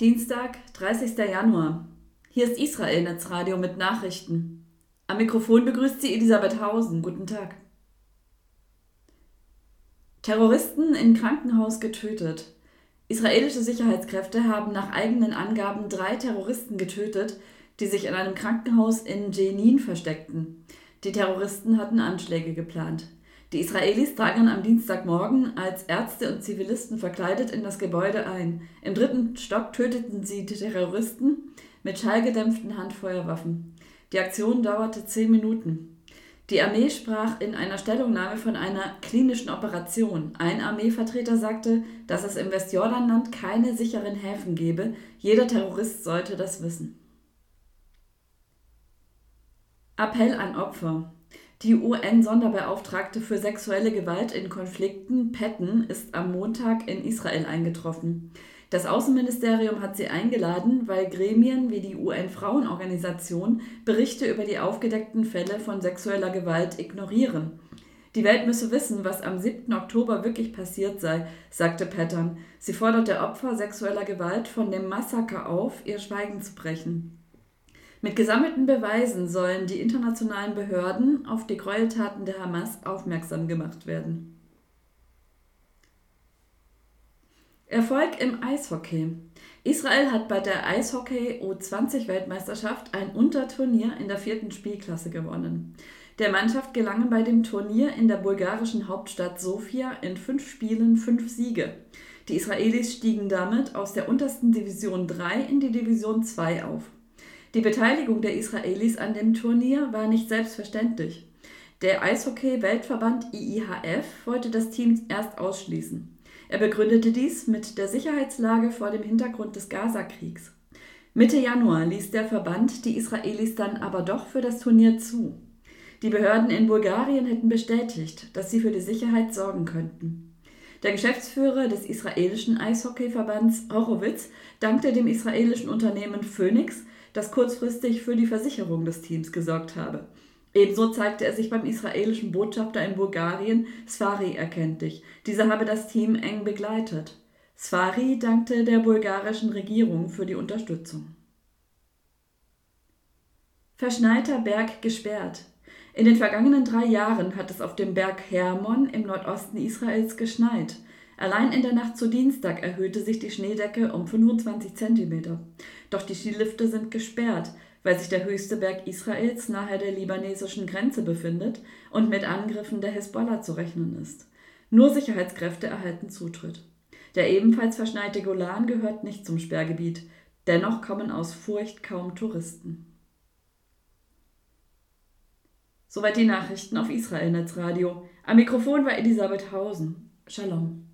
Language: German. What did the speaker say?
Dienstag, 30. Januar. Hier ist Israel Netzradio mit Nachrichten. Am Mikrofon begrüßt sie Elisabeth Hausen. Guten Tag. Terroristen in Krankenhaus getötet. Israelische Sicherheitskräfte haben nach eigenen Angaben drei Terroristen getötet, die sich in einem Krankenhaus in Jenin versteckten. Die Terroristen hatten Anschläge geplant. Die Israelis drangen am Dienstagmorgen als Ärzte und Zivilisten verkleidet in das Gebäude ein. Im dritten Stock töteten sie die Terroristen mit schallgedämpften Handfeuerwaffen. Die Aktion dauerte zehn Minuten. Die Armee sprach in einer Stellungnahme von einer klinischen Operation. Ein Armeevertreter sagte, dass es im Westjordanland keine sicheren Häfen gebe. Jeder Terrorist sollte das wissen. Appell an Opfer. Die UN-Sonderbeauftragte für sexuelle Gewalt in Konflikten, Patton, ist am Montag in Israel eingetroffen. Das Außenministerium hat sie eingeladen, weil Gremien wie die UN-Frauenorganisation Berichte über die aufgedeckten Fälle von sexueller Gewalt ignorieren. Die Welt müsse wissen, was am 7. Oktober wirklich passiert sei, sagte Patton. Sie forderte Opfer sexueller Gewalt von dem Massaker auf, ihr Schweigen zu brechen. Mit gesammelten Beweisen sollen die internationalen Behörden auf die Gräueltaten der Hamas aufmerksam gemacht werden. Erfolg im Eishockey. Israel hat bei der Eishockey U20-Weltmeisterschaft ein Unterturnier in der vierten Spielklasse gewonnen. Der Mannschaft gelangen bei dem Turnier in der bulgarischen Hauptstadt Sofia in fünf Spielen fünf Siege. Die Israelis stiegen damit aus der untersten Division 3 in die Division 2 auf. Die Beteiligung der Israelis an dem Turnier war nicht selbstverständlich. Der Eishockey-Weltverband IIHF wollte das Team erst ausschließen. Er begründete dies mit der Sicherheitslage vor dem Hintergrund des Gazakriegs. Mitte Januar ließ der Verband die Israelis dann aber doch für das Turnier zu. Die Behörden in Bulgarien hätten bestätigt, dass sie für die Sicherheit sorgen könnten. Der Geschäftsführer des israelischen Eishockeyverbands Horowitz dankte dem israelischen Unternehmen Phoenix das kurzfristig für die Versicherung des Teams gesorgt habe. Ebenso zeigte er sich beim israelischen Botschafter in Bulgarien, Sfari, erkenntlich. Dieser habe das Team eng begleitet. Sfari dankte der bulgarischen Regierung für die Unterstützung. Verschneiter Berg gesperrt. In den vergangenen drei Jahren hat es auf dem Berg Hermon im Nordosten Israels geschneit. Allein in der Nacht zu Dienstag erhöhte sich die Schneedecke um 25 cm. Doch die Skilifte sind gesperrt, weil sich der höchste Berg Israels nahe der libanesischen Grenze befindet und mit Angriffen der Hisbollah zu rechnen ist. Nur Sicherheitskräfte erhalten Zutritt. Der ebenfalls verschneite Golan gehört nicht zum Sperrgebiet. Dennoch kommen aus Furcht kaum Touristen. Soweit die Nachrichten auf Israel Netzradio. Am Mikrofon war Elisabeth Hausen. Shalom.